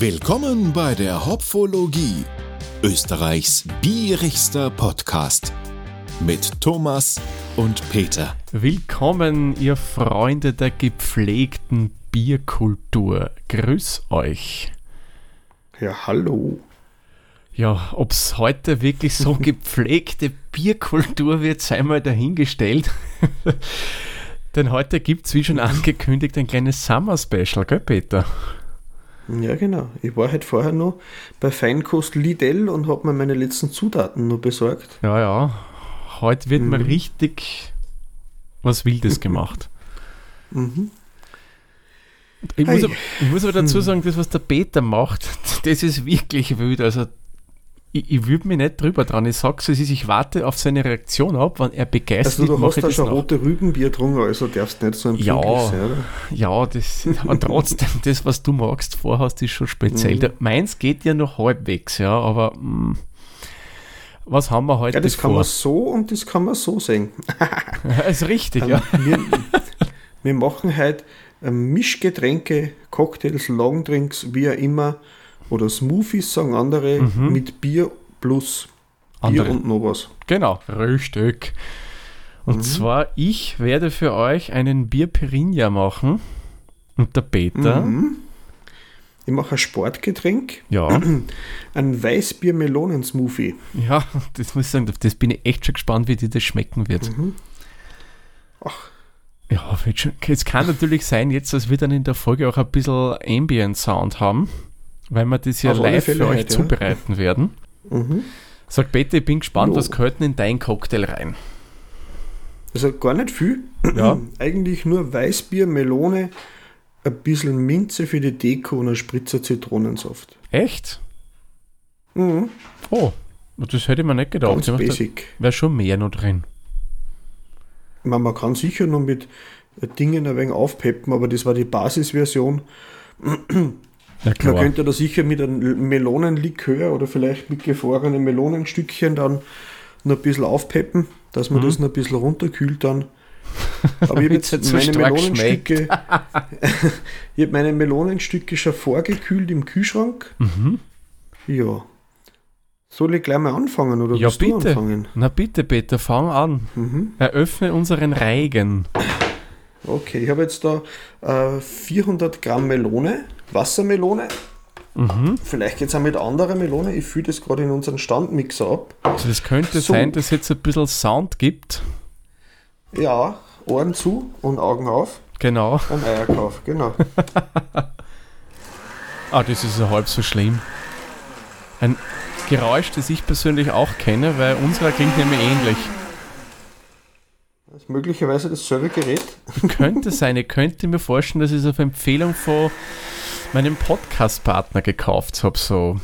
Willkommen bei der Hopfologie, Österreichs bierigster Podcast mit Thomas und Peter. Willkommen, ihr Freunde der gepflegten Bierkultur. Grüß euch. Ja, hallo. Ja, ob es heute wirklich so gepflegte Bierkultur wird, sei mal dahingestellt. Denn heute gibt es, wie schon angekündigt, ein kleines Summer-Special, gell, Peter? Ja, genau. Ich war halt vorher noch bei Feinkost Lidl und habe mir meine letzten Zutaten nur besorgt. Ja, ja. Heute wird mhm. mal richtig was Wildes gemacht. Mhm. Ich, muss aber, ich muss aber dazu hm. sagen, das, was der Peter macht, das ist wirklich wild. Also ich, ich würde mich nicht drüber dran. Ich sage es, ich warte auf seine Reaktion ab, wenn er begeistert ist. Also du hast da schon rote Rübenbier getrunken, also darfst nicht so ein ja, sein? Ja, das, aber trotzdem, das, was du magst, vorhast, ist schon speziell. Mhm. Meins geht ja noch halbwegs, ja, aber mh, mm, was haben wir heute Ja, das vor? kann man so und das kann man so sehen. das ist richtig, um, ja. Wir, wir machen heute Mischgetränke, Cocktails, Longdrinks, wie auch immer, oder Smoothies, sagen andere, mhm. mit Bier plus andere. Bier und noch was. Genau, richtig. Und mhm. zwar, ich werde für euch einen Bier Pirinha machen. Und der Peter. Mhm. Ich mache ein Sportgetränk. Ja. Ein Weißbier-Melonen-Smoothie. Ja, das muss ich sagen, das bin ich echt schon gespannt, wie dir das schmecken wird. Mhm. Ach. Ja, es kann natürlich sein, jetzt, dass wir dann in der Folge auch ein bisschen Ambient Sound haben weil wir das ja live für euch heute, zubereiten ja. werden. Mhm. Sag Peter, ich bin gespannt, jo. was gehört denn in deinen Cocktail rein? Also gar nicht viel. Ja. Eigentlich nur Weißbier, Melone, ein bisschen Minze für die Deko und ein Spritzer Zitronensaft. Echt? Mhm. Oh, das hätte ich mir nicht gedacht. Ganz basic. Wäre schon mehr noch drin. Man, man kann sicher noch mit Dingen ein wenig aufpeppen, aber das war die Basisversion. Ja, Man könnte da sicher mit einem Melonenlikör oder vielleicht mit gefrorenen Melonenstückchen dann noch ein bisschen aufpeppen, dass man mhm. das noch ein bisschen runterkühlt dann. Aber ich habe jetzt so meine Melonenstücke, ich habe meine Melonenstücke schon vorgekühlt im Kühlschrank. Mhm. Ja. Soll ich gleich mal anfangen oder ja, bitte. Na bitte, Peter, fang an. Mhm. Eröffne unseren Reigen. Okay, ich habe jetzt da äh, 400 Gramm Melone, Wassermelone. Mhm. Vielleicht geht es auch mit anderer Melone. Ich fühle das gerade in unseren Standmixer ab. Also das könnte so. sein, dass es jetzt ein bisschen Sound gibt. Ja, Ohren zu und Augen auf. Genau. Ein Eierkauf, genau. ah, das ist ja halb so schlimm. Ein Geräusch, das ich persönlich auch kenne, weil unserer klingt nämlich ähnlich. Möglicherweise dasselbe Gerät. Könnte sein. Ich könnte mir vorstellen, dass ich es auf Empfehlung von meinem Podcast-Partner gekauft habe. So.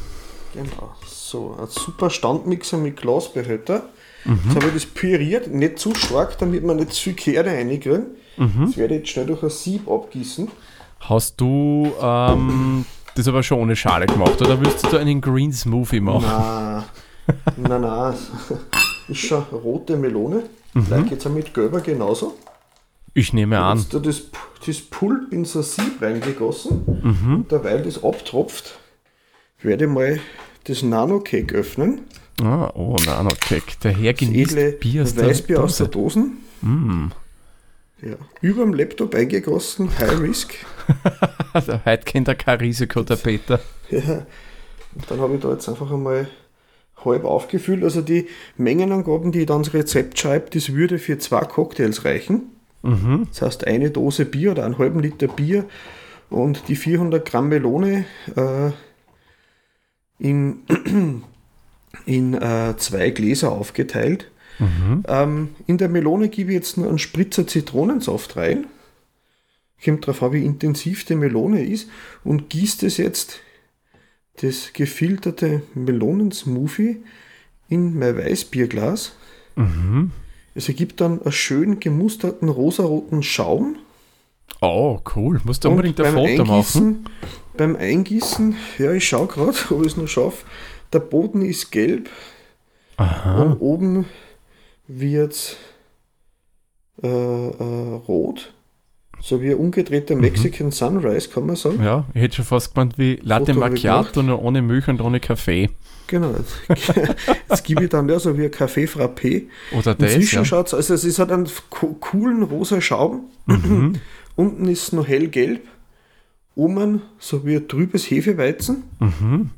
Genau. So, ein super Standmixer mit Glasbehälter. Mhm. Jetzt habe ich das püriert, nicht zu stark, damit man nicht zu viel Kerne reinkriegen. Mhm. Das werde ich jetzt schnell durch ein Sieb abgießen. Hast du ähm, das aber schon ohne Schale gemacht oder willst du einen Green Smoothie machen? Nein, nein, nein. Ist schon rote Melone. Mhm. Vielleicht geht es mit gelber genauso. Ich nehme an. Jetzt da das, das Pulp in so ein Sieb reingegossen. Mhm. Und derweil das abtropft, werde ich mal das Nano-Cake öffnen. Ah, oh, Nano-Cake. Der Herr genießt Bier aus Weißbier der aus der Dosen. Mm. Ja, über dem Laptop eingegossen, High Risk. Heute kennt er kein Risiko, der Peter. Ja, und dann habe ich da jetzt einfach einmal halb aufgefüllt. Also die Mengenangaben, die ich dann ins Rezept schreibe, das würde für zwei Cocktails reichen. Mhm. Das heißt, eine Dose Bier oder einen halben Liter Bier und die 400 Gramm Melone äh, in, in äh, zwei Gläser aufgeteilt. Mhm. Ähm, in der Melone gebe ich jetzt nur einen Spritzer Zitronensaft rein. Kommt darauf an, wie intensiv die Melone ist und gießt es jetzt das gefilterte Melonensmoothie in mein Weißbierglas. Mhm. Es ergibt dann einen schön gemusterten rosaroten Schaum. Oh, cool. Musst du unbedingt ein Foto machen. Beim Eingießen, ja, ich schaue gerade, ob ich es noch schaffe. Der Boden ist gelb. Aha. Und oben wird äh, äh, rot. So wie ein umgedrehter Mexican Sunrise, kann man sagen. Ja, ich hätte schon fast gemeint wie Latte Macchiato, nur ohne Milch und ohne Kaffee. Genau. Jetzt gebe ich dann ja so wie ein Kaffee Frappé. Oder das, Inzwischen ja. schaut es, also es hat einen co- coolen rosa Schaum. Mhm. Unten ist es noch hellgelb. Oben so wie ein trübes Hefeweizen. Mhm.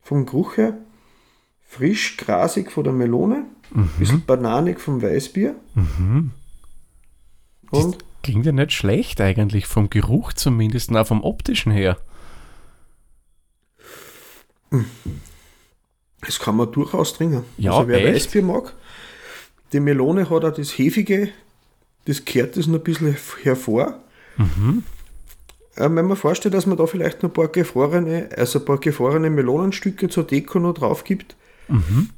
Vom Geruch her. Frisch, grasig von der Melone. Mhm. Bisschen bananig vom Weißbier. Das Und klingt ja nicht schlecht eigentlich, vom Geruch zumindest, auch vom optischen her. das kann man durchaus trinken. Ja, also wer echt? Weißbier mag, die Melone hat auch das Hefige, das kehrt das noch ein bisschen hervor. Mhm. Äh, wenn man vorstellt, dass man da vielleicht noch ein paar gefrorene, also ein paar gefrorene Melonenstücke zur Deko noch drauf gibt, Mhm.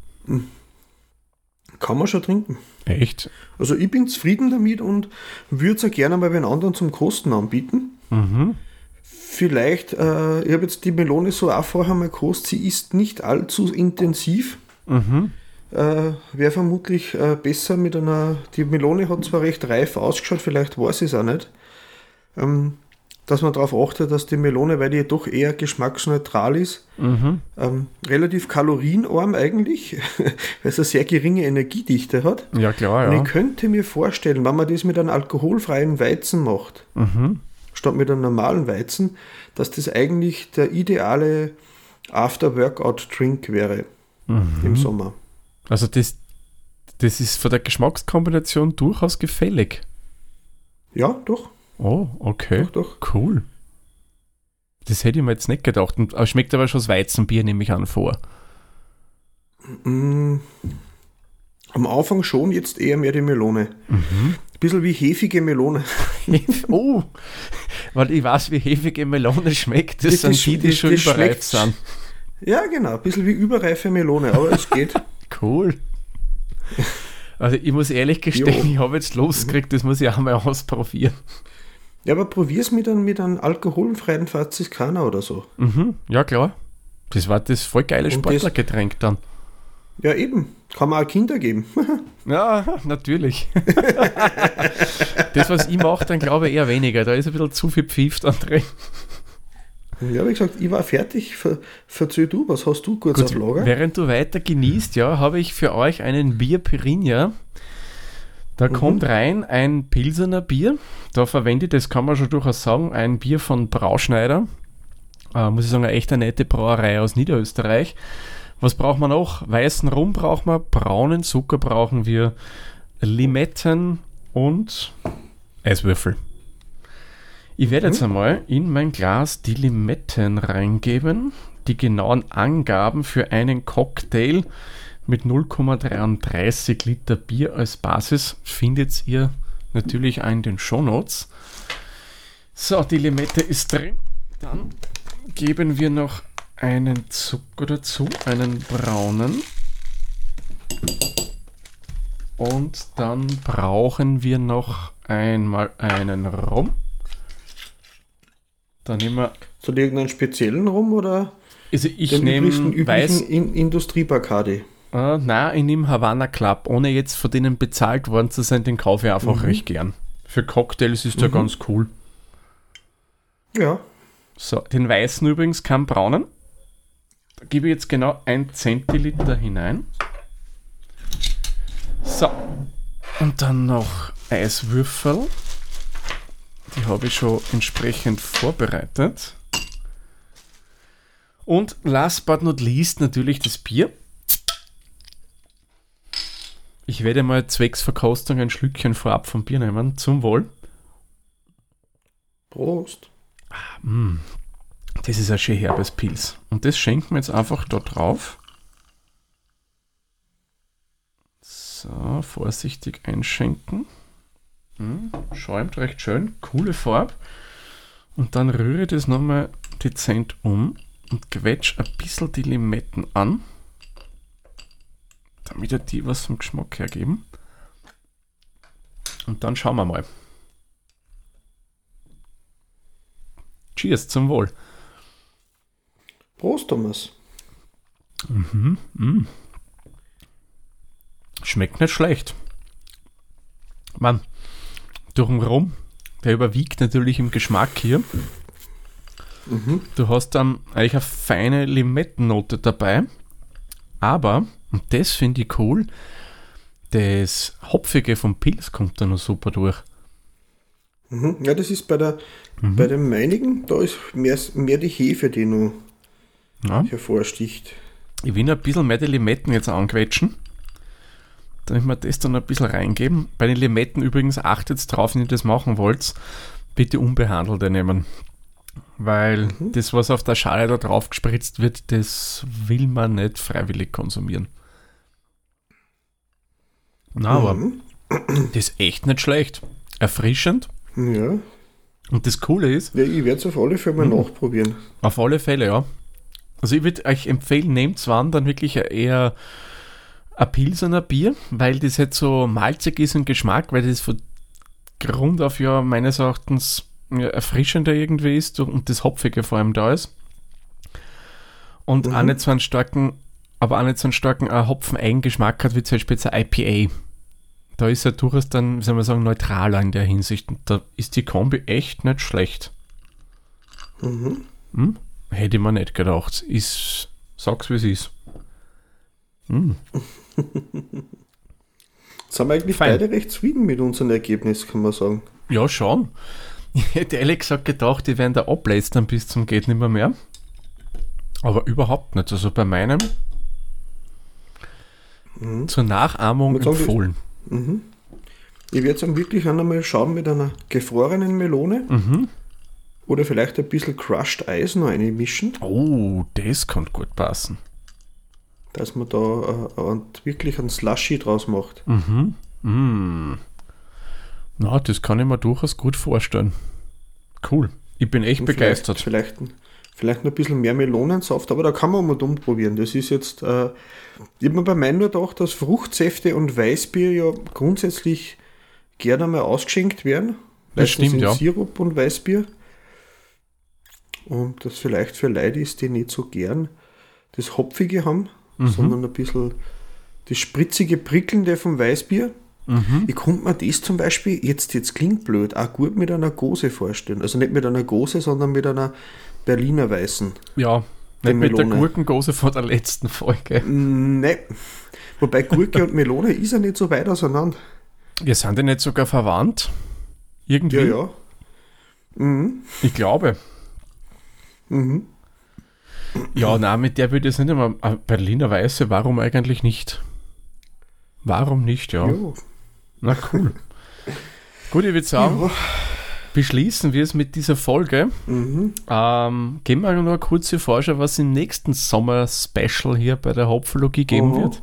Kann man schon trinken. Echt? Also ich bin zufrieden damit und würde es auch gerne mal den anderen zum Kosten anbieten. Mhm. Vielleicht, äh, ich habe jetzt die Melone so auch vorher mal gekostet, sie ist nicht allzu intensiv. Mhm. Äh, Wäre vermutlich äh, besser mit einer, die Melone hat zwar recht reif ausgeschaut, vielleicht weiß ich es auch nicht, ähm, dass man darauf achtet, dass die Melone, weil die ja doch eher geschmacksneutral ist, Mhm. ähm, relativ kalorienarm eigentlich, weil es eine sehr geringe Energiedichte hat. Ja, klar, Und ja. ich könnte mir vorstellen, wenn man das mit einem alkoholfreien Weizen macht, Mhm. statt mit einem normalen Weizen, dass das eigentlich der ideale After-Workout-Drink wäre Mhm. im Sommer. Also das, das ist von der Geschmackskombination durchaus gefällig. Ja, doch, Oh, okay. doch, doch. Cool. Das hätte ich mir jetzt nicht gedacht. Und, aber schmeckt aber schon das Weizenbier, nehme ich an, vor. Mm, am Anfang schon, jetzt eher mehr die Melone. Mhm. Bisschen wie hefige Melone. oh, weil ich weiß, wie hefige Melone schmeckt. Das, Das sind die, die das- schon das überreif sind. Ja, genau, ein bisschen wie überreife Melone, aber es geht. Cool. Also ich muss ehrlich gestehen, Jo. ich habe jetzt losgekriegt, das muss ich auch mal ausprobieren. Ja, aber probier's mit einem, mit einem alkoholfreien Franziskaner oder so. Mhm, ja klar. Das war das voll geile Und Sportlergetränk dann. Ja, eben. Kann man auch Kinder geben. Ja, natürlich. das, was ich mache, dann glaube ich eher weniger. Da ist ein bisschen zu viel Pfiff dann drin. ja, wie gesagt, ich war fertig. Ver, verzähl du, was hast du kurz Gut, auf Lager? während du weiter genießt, ja, habe ich für euch einen Bier Pirinha. Da kommt rein ein Pilsener Bier. Da verwende ich, das kann man schon durchaus sagen, ein Bier von Brauschneider. Äh, muss ich sagen, eine echt eine nette Brauerei aus Niederösterreich. Was braucht man noch? Weißen Rum brauchen wir, braunen Zucker brauchen wir, Limetten und Eiswürfel. Ich werde jetzt einmal in mein Glas die Limetten reingeben. Die genauen Angaben für einen Cocktail mit 0,33 Liter Bier als Basis findet ihr natürlich auch in den Shownotes. So, die Limette ist drin. Dann geben wir noch einen Zucker dazu, einen braunen. Und dann brauchen wir noch einmal einen Rum. Dann nehmen wir, Zu irgendeinen speziellen rum oder also ich den nehme weiß, in Industriebacardi? Äh, nein, ich nehme Havana Club, ohne jetzt von denen bezahlt worden zu sein, den kaufe ich einfach recht gern. Für Cocktails ist der ganz cool. Ja, So, den weißen übrigens, keinen braunen. Da gebe ich jetzt genau ein Zentiliter hinein. So. Und dann noch Eiswürfel. Die habe ich schon entsprechend vorbereitet. Und last but not least natürlich das Bier. Ich werde mal zwecks Verkostung ein Schlückchen vorab vom Bier nehmen. Zum Wohl. Prost. Das ist ein schön herbes Pilz. Und das schenken wir jetzt einfach da drauf. So, vorsichtig einschenken. Hm, schäumt recht schön. Coole Farbe. Und dann rühre ich das nochmal dezent um und quetsch ein bisschen die Limetten an. Damit er die was vom Geschmack hergeben. Und dann schauen wir mal. Cheers zum Wohl. Prost, Thomas. Schmeckt nicht schlecht. Mann, durch den Rum der überwiegt natürlich im Geschmack hier. Mhm. Du hast dann eigentlich eine feine Limettennote dabei. Aber, und das finde ich cool, das Hopfige vom Pilz kommt da noch super durch. Mhm. Ja, das ist bei der mhm. bei dem meinigen, da ist mehr, mehr die Hefe, die noch ja. hervorsticht. Ich will ein bisschen mehr die Limetten jetzt anquetschen. Damit wir das dann ein bisschen reingeben. Bei den Limetten übrigens achtet drauf, wenn ihr das machen wollt, bitte unbehandelte nehmen. Weil mhm. das, was auf der Schale da drauf gespritzt wird, das will man nicht freiwillig konsumieren. Na, mhm. aber das ist echt nicht schlecht. Erfrischend. Ja. Und das Coole ist. Ja, ich werde es auf alle Fälle mal mhm. nachprobieren. Auf alle Fälle, ja. Also ich würde euch empfehlen, nehmt zwar dann wirklich eher ein Pilsener Bier, weil das halt so malzig ist im Geschmack, weil das von Grund auf ja meines Erachtens ja, erfrischender irgendwie ist und das Hopfige vor allem da ist. Und mhm. auch nicht so einen starken, aber auch nicht so einen starken äh, Hopfen-Eigengeschmack hat, wie zum Beispiel jetzt ein IPA. Da ist er durchaus dann, wie soll man sagen, neutraler in der Hinsicht. Und da ist die Kombi echt nicht schlecht. Mhm. Hm? Hätte ich mir nicht gedacht. Ist, sag's wie es ist. Hm. Sind wir eigentlich Fein. beide recht zufrieden mit unserem Ergebnis, kann man sagen. Ja, schon. Ich hätte ehrlich gesagt gedacht, die werden da ablästern bis zum geht nicht mehr, mehr. Aber überhaupt nicht. Also bei meinem mhm. zur Nachahmung empfohlen. Mhm. Ich werde jetzt wirklich einmal schauen mit einer gefrorenen Melone. Mhm. Oder vielleicht ein bisschen Crushed Eis noch einmischen. Oh, das kann gut passen. Dass man da äh, wirklich einen Slushy draus macht. Mhm. Mm. Na, das kann ich mir durchaus gut vorstellen. Cool. Ich bin echt Und begeistert. Vielleicht, vielleicht, vielleicht noch ein bisschen mehr Melonensaft, aber da kann man mal dumm probieren. Das ist jetzt, äh, ich habe mir bei meinem nur gedacht, dass Fruchtsäfte und Weißbier ja grundsätzlich gerne mal ausgeschenkt werden. Das stimmt, ja. Sirup und Weißbier. Und das vielleicht für Leute ist, die nicht so gern das Hopfige haben, mhm. sondern ein bisschen das spritzige, prickelnde vom Weißbier. Mhm. Ich konnte mir das zum Beispiel, jetzt, jetzt klingt blöd, auch gut mit einer Gose vorstellen. Also nicht mit einer Gose, sondern mit einer Berliner Weißen. Ja, nicht mit der Gurkengose von der letzten Folge. Nein. Wobei Gurke und Melone ist ja nicht so weit auseinander. Wir sind ja nicht sogar verwandt. Irgendwie. Ja, ja. Mhm. Ich glaube. Mhm. Ja, na, mit der würde ich jetzt nicht immer. Äh, Berliner Weiße, warum eigentlich nicht? Warum nicht, ja? Jo. Na cool. Gut, ich würde sagen, ja. beschließen wir es mit dieser Folge. Mhm. Ähm, geben wir noch eine kurze Vorschau, was im nächsten Sommer-Special hier bei der Hopfologie geben oh. wird.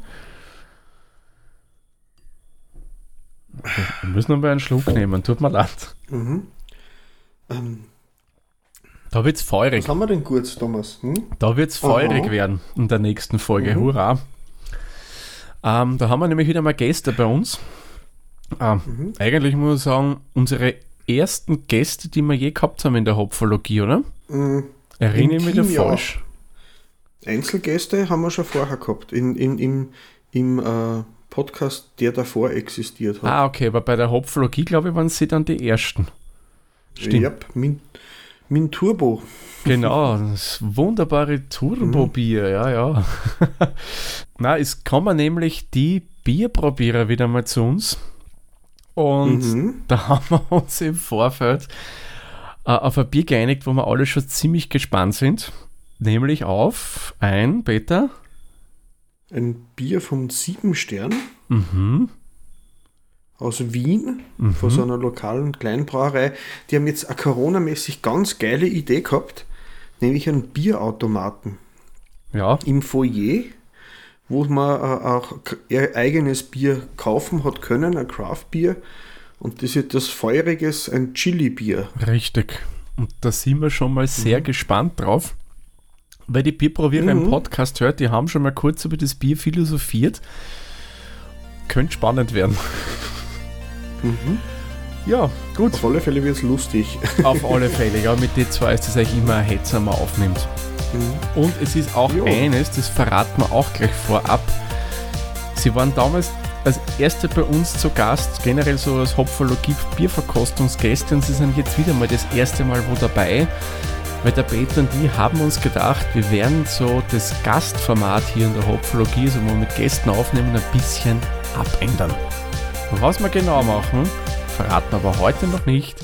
Wir müssen noch mal einen Schluck nehmen, tut mir leid. Mhm. Ähm, da wird es feurig. Was haben wir denn kurz, Thomas? Hm? Da wird es feurig Aha. werden in der nächsten Folge. Mhm. Hurra! Ähm, da haben wir nämlich wieder mal Gäste bei uns. Ähm, mhm. Eigentlich muss ich sagen, unsere ersten Gäste, die wir je gehabt haben in der Hopfologie, oder? Mhm. Erinnere ich mich da falsch? Einzelgäste haben wir schon vorher gehabt. In, in, im im äh, Podcast, der davor existiert hat. Ah, okay, aber bei der Hopfologie, glaube ich, waren sie dann die ersten. Stimmt. Yep, min, min Turbo. Genau, das wunderbare Turbo-Bier, ja, ja. Na, es kommen nämlich die Bierprobierer wieder mal zu uns. Und mhm. da haben wir uns im Vorfeld äh, auf ein Bier geeinigt, wo wir alle schon ziemlich gespannt sind. Nämlich auf ein, Peter? Ein Bier vom Sieben Stern. Mhm aus Wien, mhm. von so einer lokalen Kleinbrauerei. Die haben jetzt eine Corona-mäßig ganz geile Idee gehabt, nämlich einen Bierautomaten. Ja. Im Foyer, wo man äh, auch ihr eigenes Bier kaufen hat können, ein Craft-Bier. Und das ist das Feuriges, ein Chili-Bier. Richtig. Und da sind wir schon mal sehr mhm. gespannt drauf. Weil die Bierprobierer mhm. im Podcast hört, die haben schon mal kurz über das Bier philosophiert. Könnte spannend werden. Mhm. Ja, gut. Auf alle Fälle wird es lustig. Auf alle Fälle, ja, mit den zwei ist es eigentlich immer ein Hetzer, man aufnimmt. Mhm. Und es ist auch jo. eines, das verraten wir auch gleich vorab. Sie waren damals als erste bei uns zu Gast, generell so als Hopfologie Bierverkostungsgäste und sie sind jetzt wieder mal das erste Mal wo dabei, weil der Peter und die haben uns gedacht, wir werden so das Gastformat hier in der Hopfologie, so wo wir mit Gästen aufnehmen, ein bisschen abändern. Was wir genau machen, verraten aber heute noch nicht.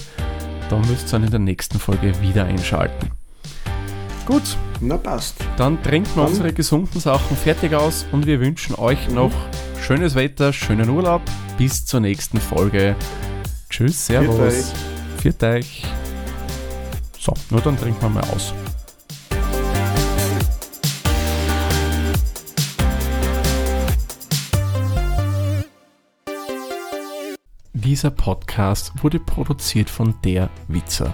Da müsst ihr dann in der nächsten Folge wieder einschalten. Gut. Na passt. Dann trinken wir unsere gesunden Sachen fertig aus und wir wünschen euch mhm. noch schönes Wetter, schönen Urlaub. Bis zur nächsten Folge. Tschüss, Servus. Viert euch. So, nur dann trinken wir mal aus. Dieser Podcast wurde produziert von der Witzer.